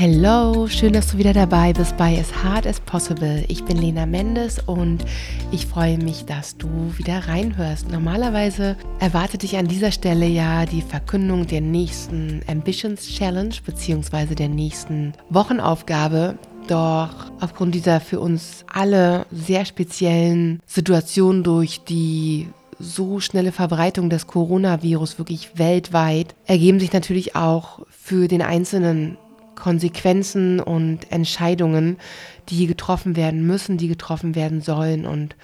Hello, schön, dass du wieder dabei bist bei As Hard as Possible. Ich bin Lena Mendes und ich freue mich, dass du wieder reinhörst. Normalerweise erwartet dich an dieser Stelle ja die Verkündung der nächsten Ambitions Challenge bzw. der nächsten Wochenaufgabe. Doch aufgrund dieser für uns alle sehr speziellen Situation durch die so schnelle Verbreitung des Coronavirus wirklich weltweit ergeben sich natürlich auch für den Einzelnen Konsequenzen und Entscheidungen, die getroffen werden müssen, die getroffen werden sollen. Und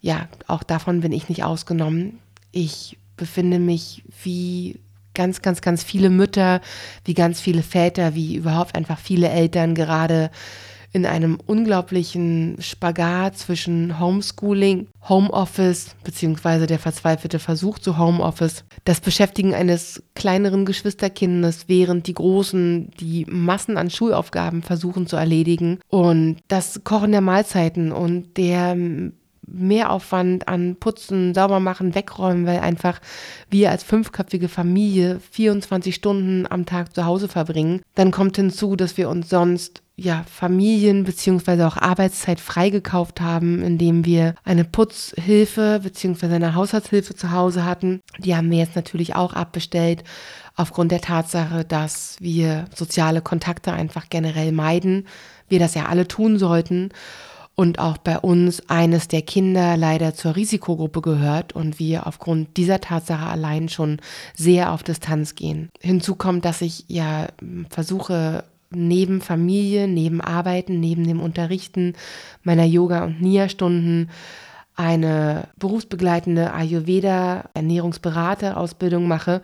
ja, auch davon bin ich nicht ausgenommen. Ich befinde mich wie ganz, ganz, ganz viele Mütter, wie ganz viele Väter, wie überhaupt einfach viele Eltern gerade in einem unglaublichen Spagat zwischen Homeschooling, Homeoffice, beziehungsweise der verzweifelte Versuch zu Homeoffice, das Beschäftigen eines kleineren Geschwisterkindes, während die Großen die Massen an Schulaufgaben versuchen zu erledigen und das Kochen der Mahlzeiten und der Mehraufwand an Putzen, Saubermachen, Wegräumen, weil einfach wir als fünfköpfige Familie 24 Stunden am Tag zu Hause verbringen. Dann kommt hinzu, dass wir uns sonst ja, Familien beziehungsweise auch Arbeitszeit freigekauft haben, indem wir eine Putzhilfe beziehungsweise eine Haushaltshilfe zu Hause hatten. Die haben wir jetzt natürlich auch abbestellt, aufgrund der Tatsache, dass wir soziale Kontakte einfach generell meiden. Wir das ja alle tun sollten und auch bei uns eines der Kinder leider zur Risikogruppe gehört und wir aufgrund dieser Tatsache allein schon sehr auf Distanz gehen. Hinzu kommt, dass ich ja versuche, neben Familie, neben Arbeiten, neben dem Unterrichten meiner Yoga- und Nia-Stunden eine berufsbegleitende Ayurveda-Ernährungsberater-Ausbildung mache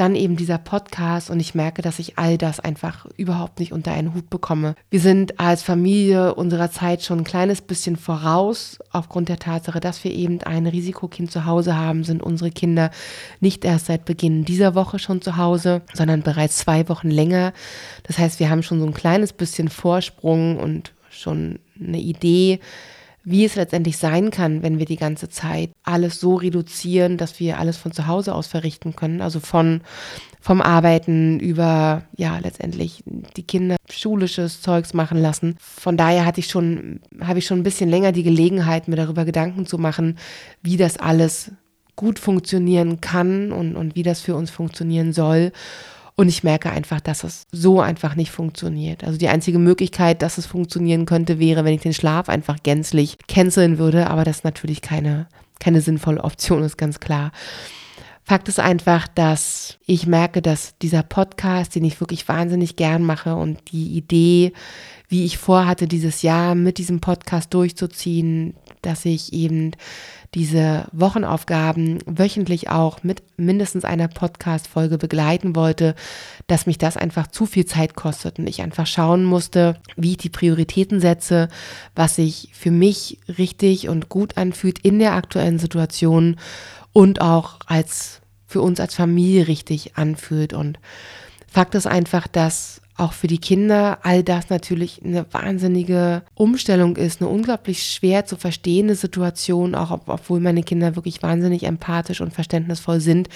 dann eben dieser Podcast und ich merke, dass ich all das einfach überhaupt nicht unter einen Hut bekomme. Wir sind als Familie unserer Zeit schon ein kleines bisschen voraus. Aufgrund der Tatsache, dass wir eben ein Risikokind zu Hause haben, sind unsere Kinder nicht erst seit Beginn dieser Woche schon zu Hause, sondern bereits zwei Wochen länger. Das heißt, wir haben schon so ein kleines bisschen Vorsprung und schon eine Idee, wie es letztendlich sein kann, wenn wir die ganze Zeit alles so reduzieren, dass wir alles von zu Hause aus verrichten können. Also von vom Arbeiten über ja letztendlich die Kinder schulisches Zeugs machen lassen. Von daher hatte ich schon habe ich schon ein bisschen länger die Gelegenheit, mir darüber Gedanken zu machen, wie das alles gut funktionieren kann und, und wie das für uns funktionieren soll. Und ich merke einfach, dass es so einfach nicht funktioniert. Also die einzige Möglichkeit, dass es funktionieren könnte, wäre, wenn ich den Schlaf einfach gänzlich canceln würde. Aber das ist natürlich keine, keine sinnvolle Option, ist ganz klar. Fakt ist einfach, dass ich merke, dass dieser Podcast, den ich wirklich wahnsinnig gern mache und die Idee, wie ich vorhatte, dieses Jahr mit diesem Podcast durchzuziehen, dass ich eben diese Wochenaufgaben wöchentlich auch mit mindestens einer Podcast-Folge begleiten wollte, dass mich das einfach zu viel Zeit kostet und ich einfach schauen musste, wie ich die Prioritäten setze, was sich für mich richtig und gut anfühlt in der aktuellen Situation und auch als für uns als Familie richtig anfühlt. Und Fakt ist einfach, dass auch für die Kinder all das natürlich eine wahnsinnige Umstellung ist, eine unglaublich schwer zu verstehende Situation, auch obwohl meine Kinder wirklich wahnsinnig empathisch und verständnisvoll sind,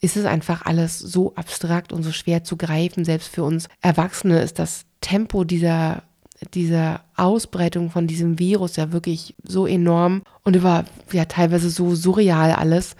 ist es einfach alles so abstrakt und so schwer zu greifen. Selbst für uns Erwachsene ist das Tempo dieser dieser Ausbreitung von diesem Virus ja wirklich so enorm und über ja teilweise so surreal alles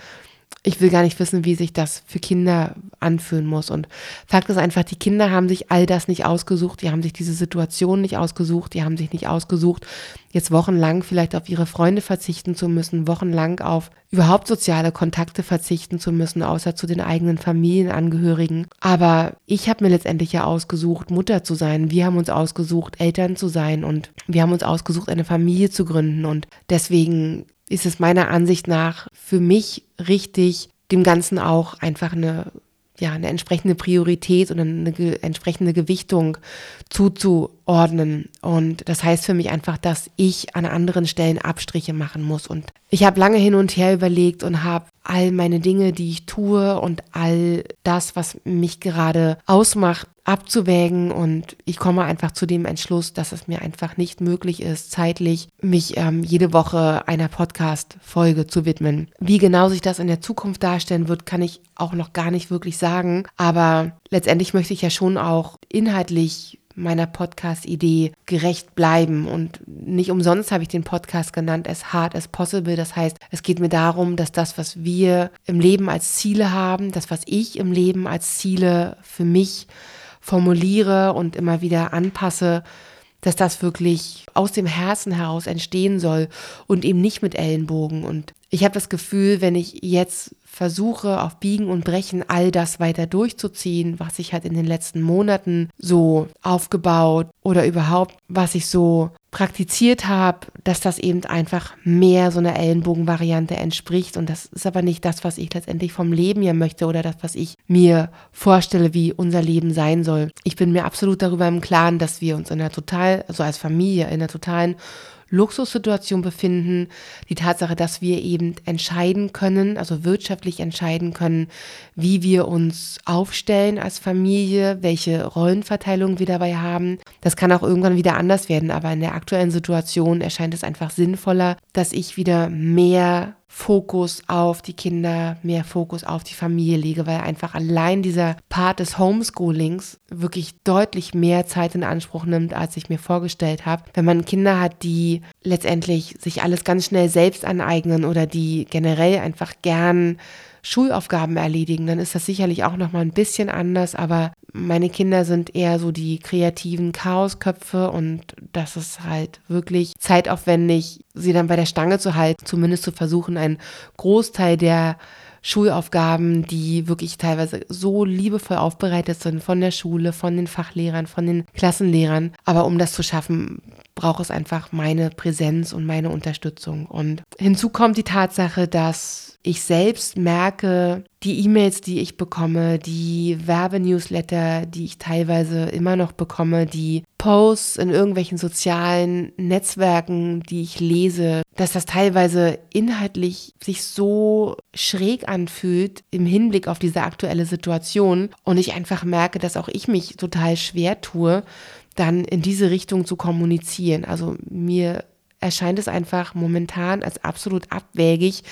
ich will gar nicht wissen, wie sich das für Kinder anfühlen muss. Und Fakt ist einfach, die Kinder haben sich all das nicht ausgesucht, die haben sich diese Situation nicht ausgesucht, die haben sich nicht ausgesucht, jetzt wochenlang vielleicht auf ihre Freunde verzichten zu müssen, wochenlang auf überhaupt soziale Kontakte verzichten zu müssen, außer zu den eigenen Familienangehörigen. Aber ich habe mir letztendlich ja ausgesucht, Mutter zu sein. Wir haben uns ausgesucht, Eltern zu sein und wir haben uns ausgesucht, eine Familie zu gründen. Und deswegen ist es meiner Ansicht nach für mich richtig, dem Ganzen auch einfach eine, ja, eine entsprechende Priorität und eine ge entsprechende Gewichtung zuzuordnen. Und das heißt für mich einfach, dass ich an anderen Stellen Abstriche machen muss. Und ich habe lange hin und her überlegt und habe all meine Dinge, die ich tue und all das, was mich gerade ausmacht, abzuwägen und ich komme einfach zu dem Entschluss, dass es mir einfach nicht möglich ist, zeitlich mich ähm, jede Woche einer Podcast-Folge zu widmen. Wie genau sich das in der Zukunft darstellen wird, kann ich auch noch gar nicht wirklich sagen, aber letztendlich möchte ich ja schon auch inhaltlich meiner Podcast-Idee gerecht bleiben. Und nicht umsonst habe ich den Podcast genannt, as hard as possible. Das heißt, es geht mir darum, dass das, was wir im Leben als Ziele haben, das, was ich im Leben als Ziele für mich formuliere und immer wieder anpasse, dass das wirklich aus dem Herzen heraus entstehen soll und eben nicht mit Ellenbogen. Und ich habe das Gefühl, wenn ich jetzt versuche, auf Biegen und Brechen all das weiter durchzuziehen, was ich halt in den letzten Monaten so aufgebaut oder überhaupt, was ich so praktiziert habe, dass das eben einfach mehr so einer Ellenbogenvariante entspricht. Und das ist aber nicht das, was ich letztendlich vom Leben ja möchte oder das, was ich mir vorstelle, wie unser Leben sein soll. Ich bin mir absolut darüber im Klaren, dass wir uns in einer total, also als Familie, in einer totalen Luxussituation befinden. Die Tatsache, dass wir eben entscheiden können, also wirtschaftlich entscheiden können, wie wir uns aufstellen als Familie, welche Rollenverteilung wir dabei haben. Das kann auch irgendwann wieder anders werden, aber in der aktuellen Situation erscheint es einfach sinnvoller, dass ich wieder mehr Fokus auf die Kinder, mehr Fokus auf die Familie lege, weil einfach allein dieser Part des Homeschoolings wirklich deutlich mehr Zeit in Anspruch nimmt, als ich mir vorgestellt habe. Wenn man Kinder hat, die letztendlich sich alles ganz schnell selbst aneignen oder die generell einfach gern Schulaufgaben erledigen, dann ist das sicherlich auch noch mal ein bisschen anders, aber meine Kinder sind eher so die kreativen Chaosköpfe und das ist halt wirklich zeitaufwendig, sie dann bei der Stange zu halten, zumindest zu versuchen, einen Großteil der Schulaufgaben, die wirklich teilweise so liebevoll aufbereitet sind von der Schule, von den Fachlehrern, von den Klassenlehrern. Aber um das zu schaffen, braucht es einfach meine Präsenz und meine Unterstützung. Und hinzu kommt die Tatsache, dass ich selbst merke, die E-Mails, die ich bekomme, die Werbenewsletter, die ich teilweise immer noch bekomme, die Posts in irgendwelchen sozialen Netzwerken, die ich lese, dass das teilweise inhaltlich sich so schräg anfühlt im Hinblick auf diese aktuelle Situation und ich einfach merke, dass auch ich mich total schwer tue, dann in diese Richtung zu kommunizieren. Also mir erscheint es einfach momentan als absolut abwägig,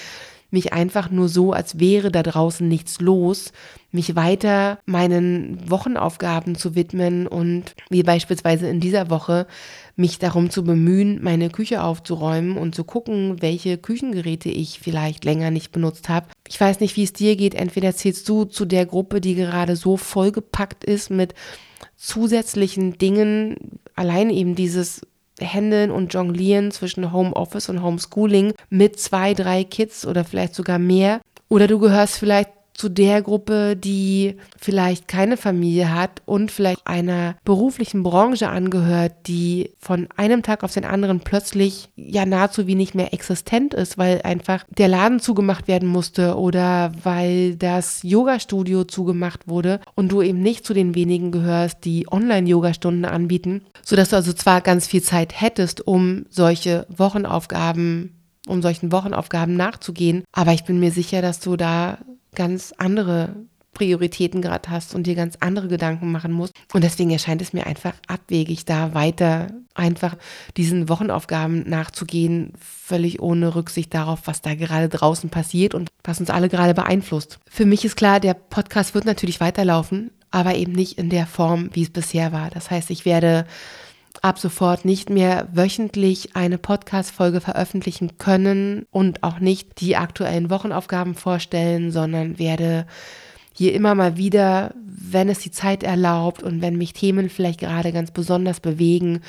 mich einfach nur so, als wäre da draußen nichts los, mich weiter meinen Wochenaufgaben zu widmen und wie beispielsweise in dieser Woche mich darum zu bemühen, meine Küche aufzuräumen und zu gucken, welche Küchengeräte ich vielleicht länger nicht benutzt habe. Ich weiß nicht, wie es dir geht. Entweder zählst du zu der Gruppe, die gerade so vollgepackt ist mit zusätzlichen Dingen, allein eben dieses Händeln und Jonglieren zwischen Homeoffice und Homeschooling mit zwei, drei Kids oder vielleicht sogar mehr. Oder du gehörst vielleicht zu der Gruppe, die vielleicht keine Familie hat und vielleicht einer beruflichen Branche angehört, die von einem Tag auf den anderen plötzlich ja nahezu wie nicht mehr existent ist, weil einfach der Laden zugemacht werden musste oder weil das Yoga-Studio zugemacht wurde und du eben nicht zu den wenigen gehörst, die Online-Yoga-Stunden anbieten, sodass du also zwar ganz viel Zeit hättest, um solche Wochenaufgaben um solchen Wochenaufgaben nachzugehen. Aber ich bin mir sicher, dass du da ganz andere Prioritäten gerade hast und dir ganz andere Gedanken machen musst. Und deswegen erscheint es mir einfach abwegig, da weiter einfach diesen Wochenaufgaben nachzugehen, völlig ohne Rücksicht darauf, was da gerade draußen passiert und was uns alle gerade beeinflusst. Für mich ist klar, der Podcast wird natürlich weiterlaufen, aber eben nicht in der Form, wie es bisher war. Das heißt, ich werde ab sofort nicht mehr wöchentlich eine Podcast-Folge veröffentlichen können und auch nicht die aktuellen Wochenaufgaben vorstellen, sondern werde hier immer mal wieder, wenn es die Zeit erlaubt und wenn mich Themen vielleicht gerade ganz besonders bewegen,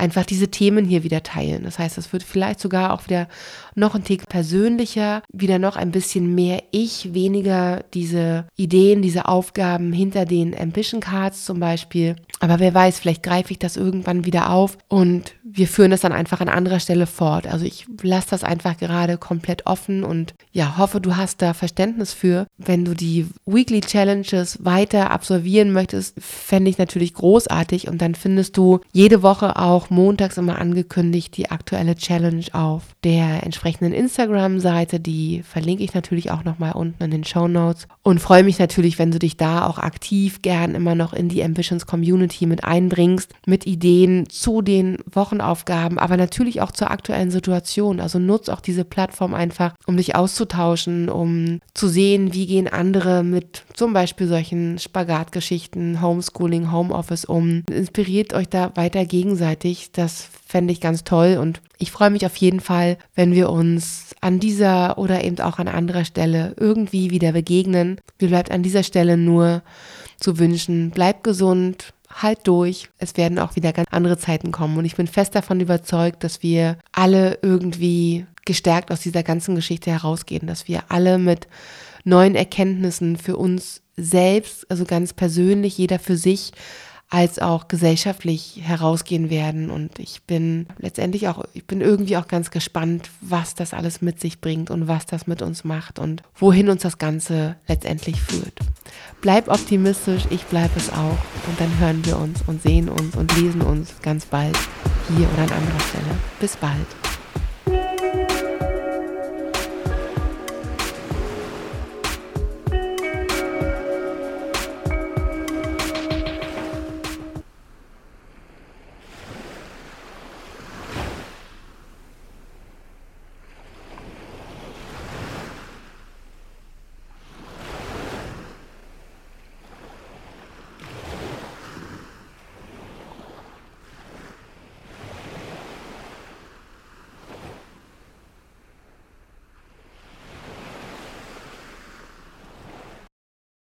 einfach diese Themen hier wieder teilen. Das heißt, es wird vielleicht sogar auch wieder noch ein Tick persönlicher, wieder noch ein bisschen mehr ich, weniger diese Ideen, diese Aufgaben hinter den Ambition Cards zum Beispiel. Aber wer weiß, vielleicht greife ich das irgendwann wieder auf und wir führen das dann einfach an anderer Stelle fort. Also ich lasse das einfach gerade komplett offen und ja, hoffe, du hast da Verständnis für. Wenn du die Weekly Challenges weiter absolvieren möchtest, fände ich natürlich großartig und dann findest du jede Woche auch montags immer angekündigt die aktuelle Challenge auf der entsprechenden Instagram-Seite. Die verlinke ich natürlich auch nochmal unten in den Show Notes. Und freue mich natürlich, wenn du dich da auch aktiv gern immer noch in die Ambitions Community mit einbringst, mit Ideen zu den Wochenaufgaben, aber natürlich auch zur aktuellen Situation. Also nutz auch diese Plattform einfach, um dich auszutauschen, um zu sehen, wie gehen andere mit zum Beispiel solchen Spagatgeschichten, Homeschooling, Homeoffice um. Inspiriert euch da weiter gegenseitig. Das fände ich ganz toll und ich freue mich auf jeden Fall, wenn wir uns an dieser oder eben auch an anderer Stelle irgendwie wieder begegnen. Mir bleibt an dieser Stelle nur zu wünschen, bleib gesund, halt durch. Es werden auch wieder ganz andere Zeiten kommen. Und ich bin fest davon überzeugt, dass wir alle irgendwie gestärkt aus dieser ganzen Geschichte herausgehen, dass wir alle mit neuen Erkenntnissen für uns selbst, also ganz persönlich, jeder für sich, als auch gesellschaftlich herausgehen werden. Und ich bin letztendlich auch, ich bin irgendwie auch ganz gespannt, was das alles mit sich bringt und was das mit uns macht und wohin uns das Ganze letztendlich führt. Bleib optimistisch, ich bleibe es auch. Und dann hören wir uns und sehen uns und lesen uns ganz bald hier oder an anderer Stelle. Bis bald.